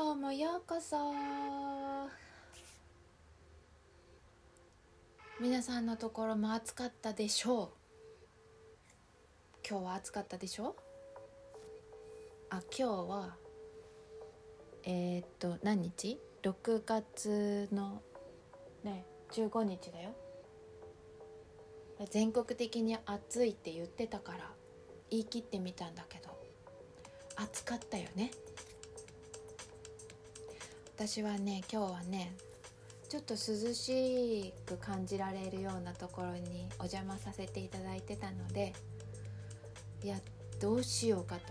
今日もようこそ。皆さんのところも暑かったでしょう。今日は暑かったでしょあ今日はえー、っと何日 ?6 月のね15日だよ。全国的に暑いって言ってたから言い切ってみたんだけど暑かったよね。私はね今日はねちょっと涼しく感じられるようなところにお邪魔させていただいてたのでいやどうしようかと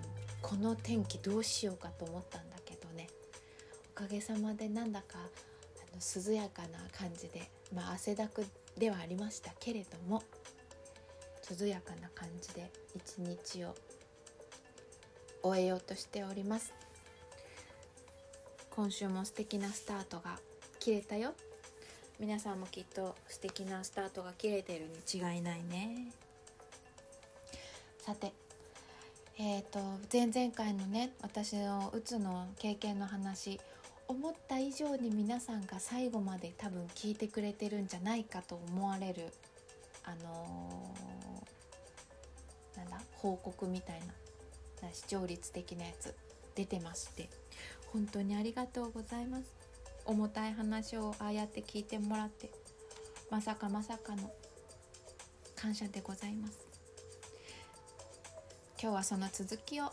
この天気どうしようかと思ったんだけどね。おかげさまでなんだかあの涼やかな感じでまあ汗だくではありましたけれども涼やかな感じで一日を終えようとしております。今週も素敵なスタートが切れたよ。皆さんもきっと素敵なスタートが切れてるに違いないね。さてえーと、前々回のね私のうつの経験の話思った以上に皆さんが最後まで多分聞いてくれてるんじゃないかと思われるあのー、なんだ報告みたいな視聴率的なやつ出てまして。本当にありがとうございます。重たい話をああやって聞いてもらってまさかまさかの感謝でございます。今日はその続きを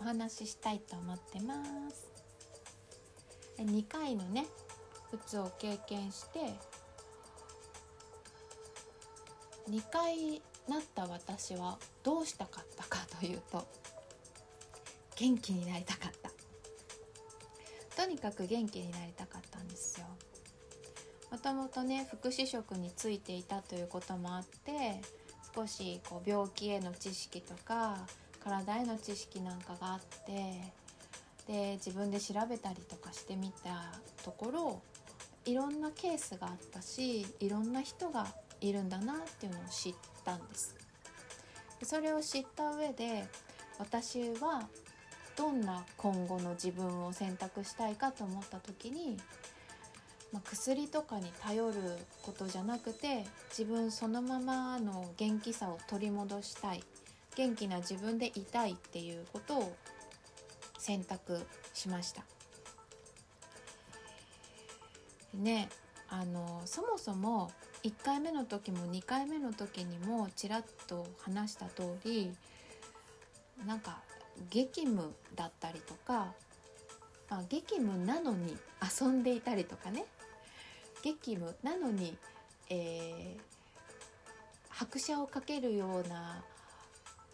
お話ししたいと思ってます。2回のねうつを経験して2回なった私はどうしたかったかというと元気になりたかった。とにかく元気になりたかったんですよ。もともとね福祉職についていたということもあって少しこう病気への知識とか体への知識なんかがあってで自分で調べたりとかしてみたところいろんなケースがあったしいろんな人がいるんだなっていうのを知ったんです。それを知った上で私はどんな今後の自分を選択したいかと思った時に、まあ、薬とかに頼ることじゃなくて自分そのままの元気さを取り戻したい元気な自分でいたいっていうことを選択しました。ねあのそもそも1回目の時も2回目の時にもちらっと話した通りなんか激務だったりとか、まあ、激務なのに遊んでいたりとかね激務なのに、えー、拍車をかけるような、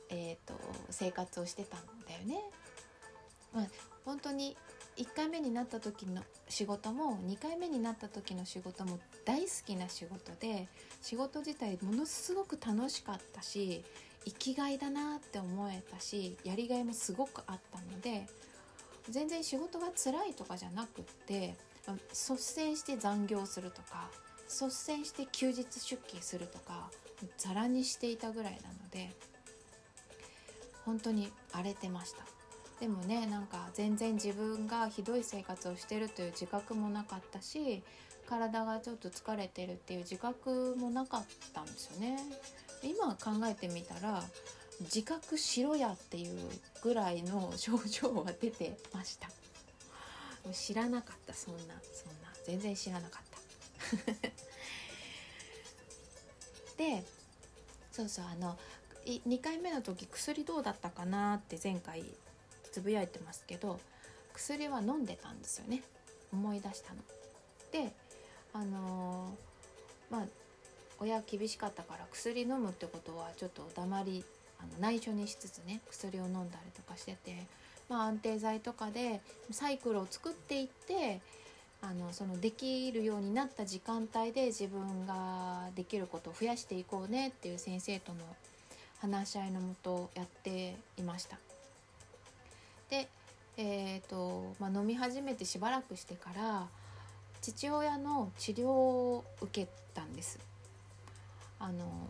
えーと、生活をしてたんだよね。まあ、本当に1回目になった時の仕事も2回目になった時の仕事も大好きな仕事で仕事自体ものすごく楽しかったし生きがいだなって思えたしやりがいもすごくあったので全然仕事が辛いとかじゃなくって率先して残業するとか率先して休日出勤するとかざらにしていたぐらいなので本当に荒れてました。でもねなんか全然自分がひどい生活をしてるという自覚もなかったし体がちょっと疲れてるっていう自覚もなかったんですよね。今考えてみたら自覚しろやっていうぐらいの症状は出てました。知らなかったそんなそんな。全然知らなかった。でそうそうあの2回目の時薬どうだったかなって前回つぶやいてますけど薬は飲んでたんですよね。思い出したの。であのー、まあ親厳しかったから薬飲むってことはちょっと黙りあの内緒にしつつね薬を飲んだりとかしてて、まあ、安定剤とかでサイクルを作っていってあのそのできるようになった時間帯で自分ができることを増やしていこうねっていう先生との話し合いのもとやっていました。で、えーとまあ、飲み始めてしばらくしてから父親の治療を受けたんです。あの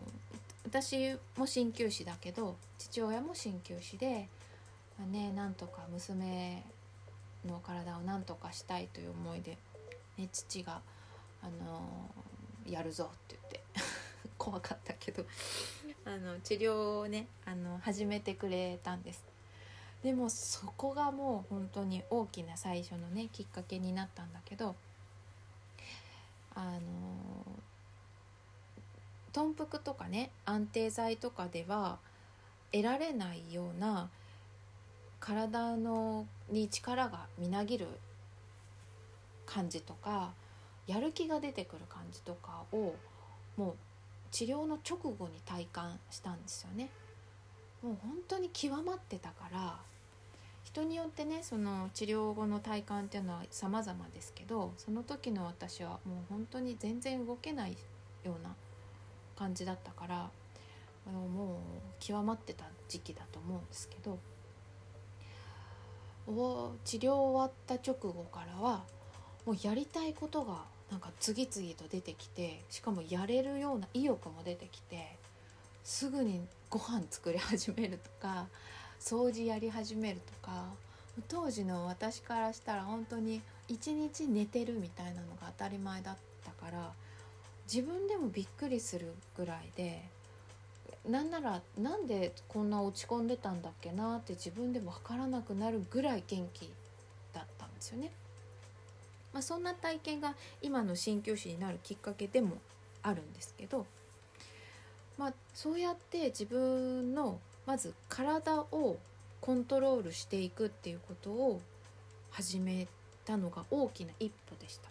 私も鍼灸師だけど父親も鍼灸師で、まあ、ねなんとか娘の体を何とかしたいという思いで、ね、父が、あのやるぞって言って 怖かったけどあの治療をねあの始めてくれたんです。でもそこがもう本当に大きな最初のねきっかけになったんだけどあの豚腹とかね安定剤とかでは得られないような体のに力がみなぎる感じとかやる気が出てくる感じとかをもう治療の直後に体感したんですよね。もう本当に極まってたから人によってねその治療後の体感っていうのは様々ですけどその時の私はもう本当に全然動けないような感じだったからあのもう極まってた時期だと思うんですけど治療終わった直後からはもうやりたいことがなんか次々と出てきてしかもやれるような意欲も出てきてすぐにご飯作り始めるとか掃除やり始めるとか当時の私からしたら本当に一日寝てるみたいなのが当たり前だったから自分でもびっくりするぐらいでなんならなんでこんな落ち込んでたんだっけなって自分でも分からなくなるぐらい元気だったんですよね。まあ、そんな体験が今の鍼灸師になるきっかけでもあるんですけど、まあ、そうやって自分のまず体をコントロールしていくっていうことを始めたのが大きな一歩でした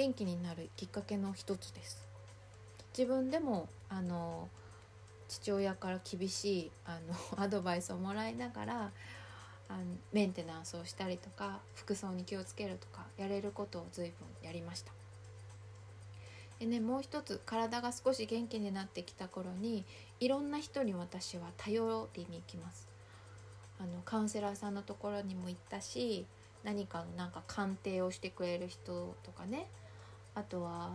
元気になるきっかけの一つです。自分でもあの父親から厳しいあの アドバイスをもらいながらあのメンテナンスをしたりとか服装に気をつけるとかやれることを随分やりました。でねもう一つ体が少し元気になってきた頃にいろんな人に私は頼りに行きます。あのカウンセラーさんのところにも行ったし何かのなんか鑑定をしてくれる人とかねあとは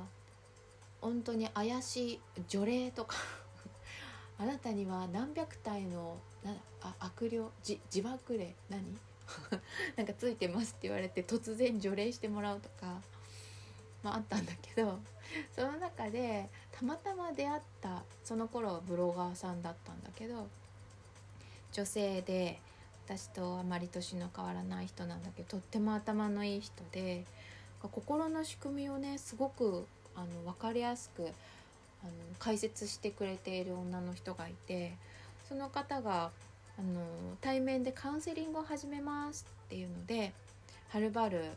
本当に怪しい除霊とか。あなたには何百体のなあ悪霊じ自爆霊何？なんかついてますって言われて突然除霊してもらうとか、まあ、あったんだけどその中でたまたま出会ったその頃はブロガーさんだったんだけど女性で私とあまり年の変わらない人なんだけどとっても頭のいい人で心の仕組みをねすごくあの分かりやすくあの解説してくれている女の人がいてその方があの対面でカウンセリングを始めますっていうのではるばる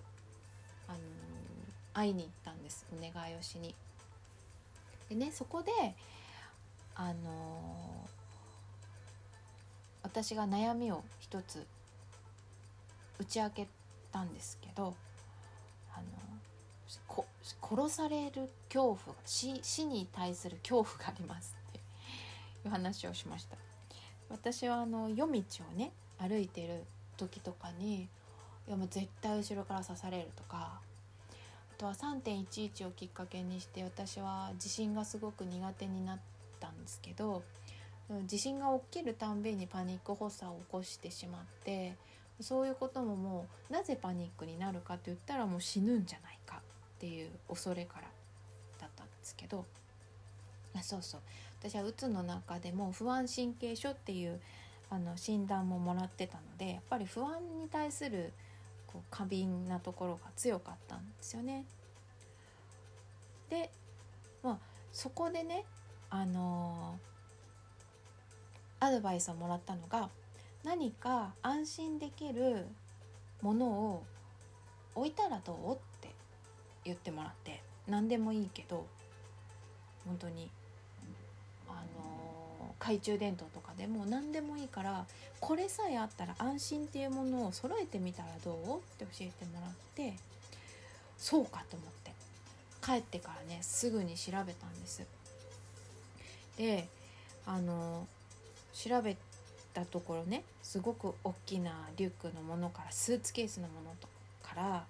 あの会いに行ったんですお願いをしに。でねそこであの私が悩みを一つ打ち明けたんですけど殺される恐怖死死に対する恐怖がありますっていう話をしました。私はあの夜道をね歩いてる時とかにいやもう絶対後ろから刺されるとかあとは3.11をきっかけにして私は地震がすごく苦手になったんですけど地震が起きるたんびにパニック発作を起こしてしまってそういうことももうなぜパニックになるかって言ったらもう死ぬんじゃないか。っていう恐れからだったんですけどあそうそう私はうつの中でも不安神経症っていうあの診断ももらってたのでやっぱり不安に対するこう過敏なところが強かったんですよね。でまあそこでねあのー、アドバイスをもらったのが何か安心できるものを置いたらどう？っ言ってもらって何でもいいけど本当にあの懐中電灯とかでも何でもいいからこれさえあったら安心っていうものを揃えてみたらどう？って教えてもらってそうかと思って帰ってからねすぐに調べたんです。であの調べたところねすごく大きなリュックのものからスーツケースのものとから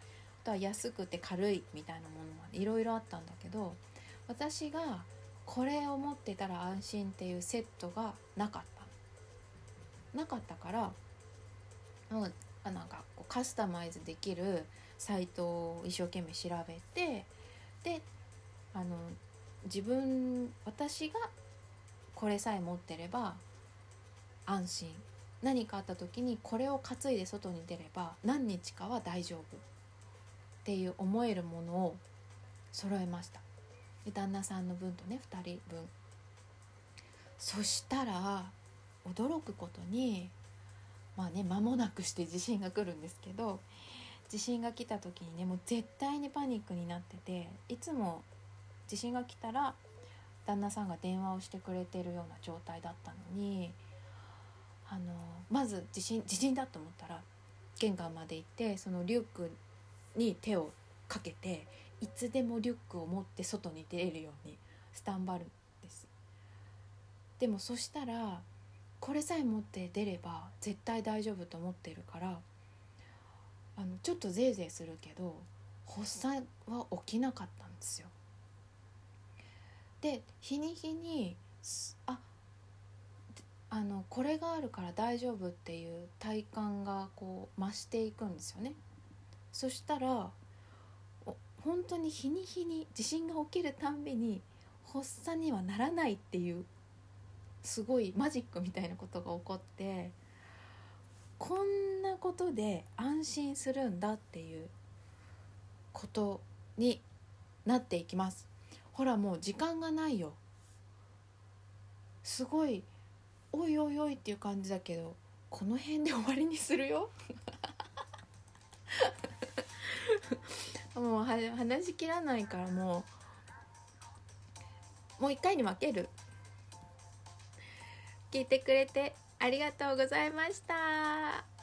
とは安くて軽いみたいなものまでいろいろあったんだけど私がこれを持ってたら安心っていうセットがなかったなかったからもうなんかこうカスタマイズできるサイトを一生懸命調べてであの自分私がこれさえ持ってれば安心。何かあった時にこれを担いで外に出れば何日かは大丈夫。っていう思えるものを揃えました。で旦那さんの分とね2人分。そしたら驚くことにまあね間もなくして地震が来るんですけど地震が来た時にねもう絶対にパニックになってていつも地震が来たら旦那さんが電話をしてくれてるような状態だったのにあのまず地震地震だと思ったら玄関まで行ってそのリュックに手をかけていつでもリュックを持って外に出れるようにスタンバるんです。でもそしたらこれさえ持って出れば絶対大丈夫と思ってるからあのちょっとぜいぜいするけど発作は起きなかったんですよ。で日に日にああのこれがあるから大丈夫っていう体感がこう増していくんですよね。そしたら本当に日に日に地震が起きるたんびに発作にはならないっていうすごいマジックみたいなことが起こってこんなことで安心するんだっていうことになっていきます。ほらもう時間がないよ。すごいおいおいおいっていう感じだけどこの辺で終わりにするよ？もう話しきらないからもうもう一回に分ける聞いてくれてありがとうございました。